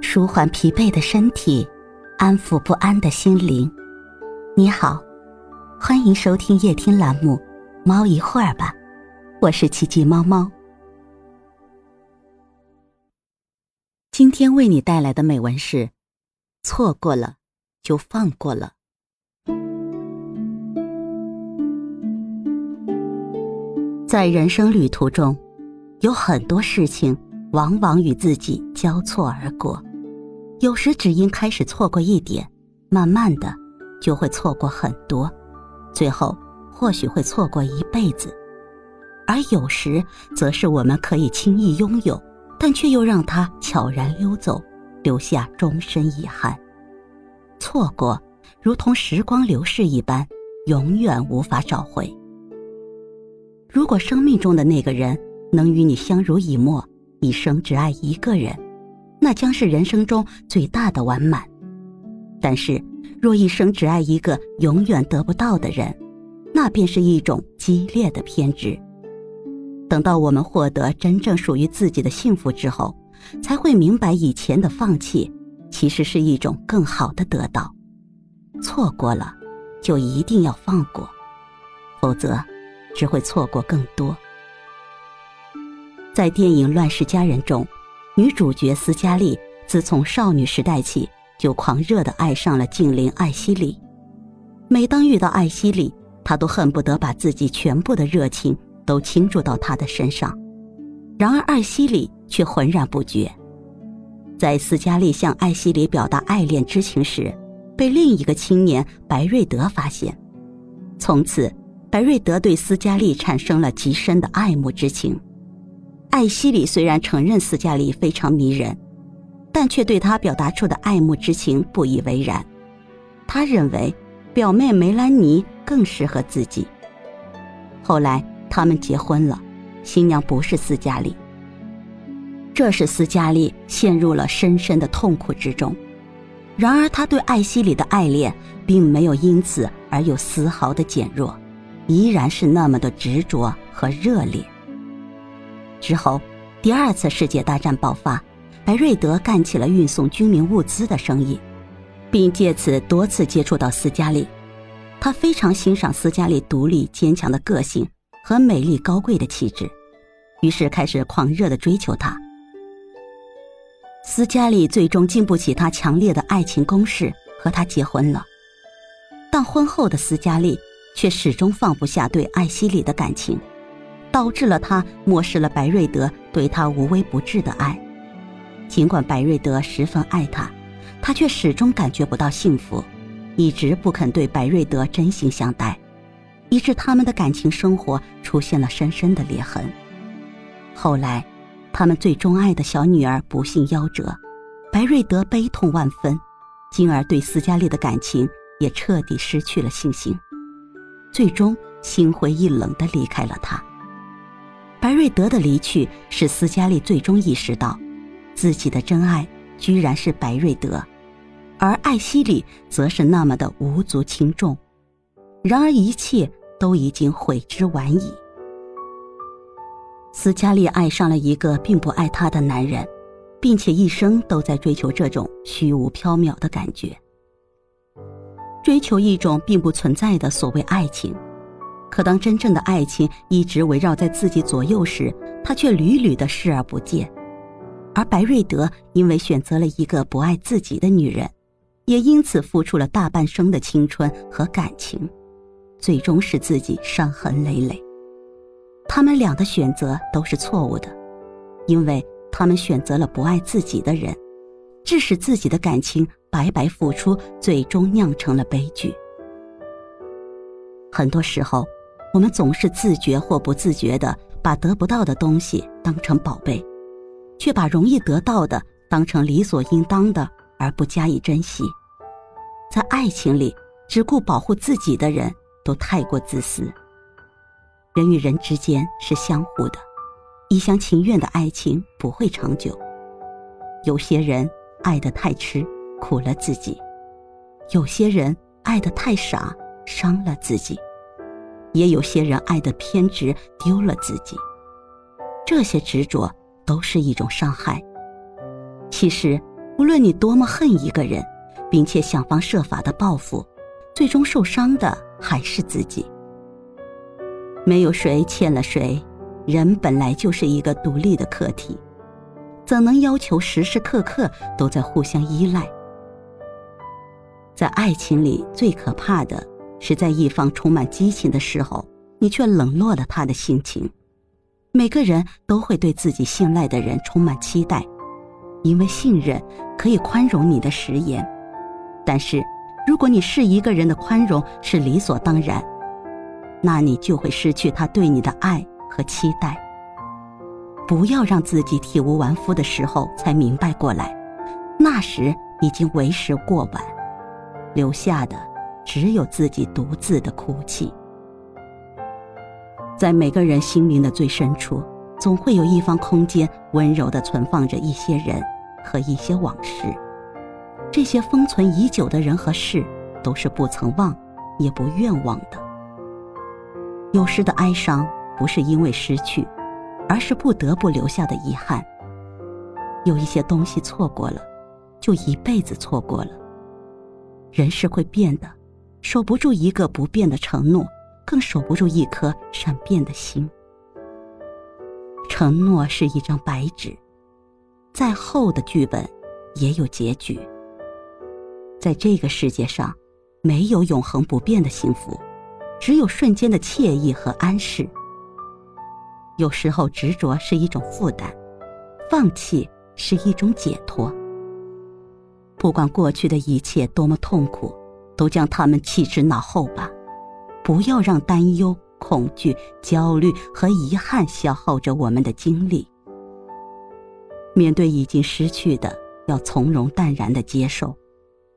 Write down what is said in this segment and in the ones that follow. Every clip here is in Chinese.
舒缓疲惫的身体，安抚不安的心灵。你好，欢迎收听夜听栏目《猫一会儿吧》，我是奇迹猫猫。今天为你带来的美文是：错过了就放过了。在人生旅途中，有很多事情往往与自己交错而过。有时只因开始错过一点，慢慢的就会错过很多，最后或许会错过一辈子。而有时则是我们可以轻易拥有，但却又让它悄然溜走，留下终身遗憾。错过如同时光流逝一般，永远无法找回。如果生命中的那个人能与你相濡以沫，一生只爱一个人。那将是人生中最大的完满，但是若一生只爱一个永远得不到的人，那便是一种激烈的偏执。等到我们获得真正属于自己的幸福之后，才会明白以前的放弃，其实是一种更好的得到。错过了，就一定要放过，否则只会错过更多。在电影《乱世佳人》中。女主角斯嘉丽自从少女时代起就狂热的爱上了精灵艾希里，每当遇到艾希里，她都恨不得把自己全部的热情都倾注到他的身上。然而艾希里却浑然不觉。在斯嘉丽向艾希里表达爱恋之情时，被另一个青年白瑞德发现，从此白瑞德对斯嘉丽产生了极深的爱慕之情。艾希里虽然承认斯嘉丽非常迷人，但却对她表达出的爱慕之情不以为然。他认为表妹梅兰妮更适合自己。后来他们结婚了，新娘不是斯嘉丽。这使斯嘉丽陷入了深深的痛苦之中。然而，他对艾希里的爱恋并没有因此而有丝毫的减弱，依然是那么的执着和热烈。之后，第二次世界大战爆发，白瑞德干起了运送军民物资的生意，并借此多次接触到斯嘉丽。他非常欣赏斯嘉丽独立坚强的个性和美丽高贵的气质，于是开始狂热的追求她。斯嘉丽最终经不起他强烈的爱情攻势，和他结婚了。但婚后的斯嘉丽却始终放不下对艾希里的感情。导致了他漠视了白瑞德对他无微不至的爱，尽管白瑞德十分爱他，他却始终感觉不到幸福，一直不肯对白瑞德真心相待，以致他们的感情生活出现了深深的裂痕。后来，他们最钟爱的小女儿不幸夭折，白瑞德悲痛万分，进而对斯嘉丽的感情也彻底失去了信心，最终心灰意冷地离开了他。白瑞德的离去使斯嘉丽最终意识到，自己的真爱居然是白瑞德，而艾希里则是那么的无足轻重。然而一切都已经悔之晚矣。斯嘉丽爱上了一个并不爱她的男人，并且一生都在追求这种虚无缥缈的感觉，追求一种并不存在的所谓爱情。可当真正的爱情一直围绕在自己左右时，他却屡屡的视而不见。而白瑞德因为选择了一个不爱自己的女人，也因此付出了大半生的青春和感情，最终使自己伤痕累累。他们俩的选择都是错误的，因为他们选择了不爱自己的人，致使自己的感情白白付出，最终酿成了悲剧。很多时候。我们总是自觉或不自觉的把得不到的东西当成宝贝，却把容易得到的当成理所应当的而不加以珍惜。在爱情里，只顾保护自己的人都太过自私。人与人之间是相互的，一厢情愿的爱情不会长久。有些人爱得太痴，苦了自己；有些人爱得太傻，伤了自己。也有些人爱的偏执，丢了自己。这些执着都是一种伤害。其实，无论你多么恨一个人，并且想方设法的报复，最终受伤的还是自己。没有谁欠了谁，人本来就是一个独立的客体，怎能要求时时刻刻都在互相依赖？在爱情里，最可怕的是在一方充满激情的时候，你却冷落了他的心情。每个人都会对自己信赖的人充满期待。因为信任可以宽容你的食言，但是如果你是一个人的宽容是理所当然，那你就会失去他对你的爱和期待。不要让自己体无完肤的时候才明白过来，那时已经为时过晚，留下的只有自己独自的哭泣。在每个人心灵的最深处。总会有一方空间，温柔的存放着一些人和一些往事。这些封存已久的人和事，都是不曾忘，也不愿忘的。有时的哀伤，不是因为失去，而是不得不留下的遗憾。有一些东西错过了，就一辈子错过了。人是会变的，守不住一个不变的承诺，更守不住一颗善变的心。承诺是一张白纸，再厚的剧本也有结局。在这个世界上，没有永恒不变的幸福，只有瞬间的惬意和安适。有时候执着是一种负担，放弃是一种解脱。不管过去的一切多么痛苦，都将他们弃之脑后吧，不要让担忧。恐惧、焦虑和遗憾消耗着我们的精力。面对已经失去的，要从容淡然的接受，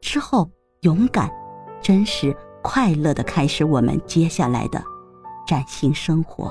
之后勇敢、真实、快乐的开始我们接下来的崭新生活。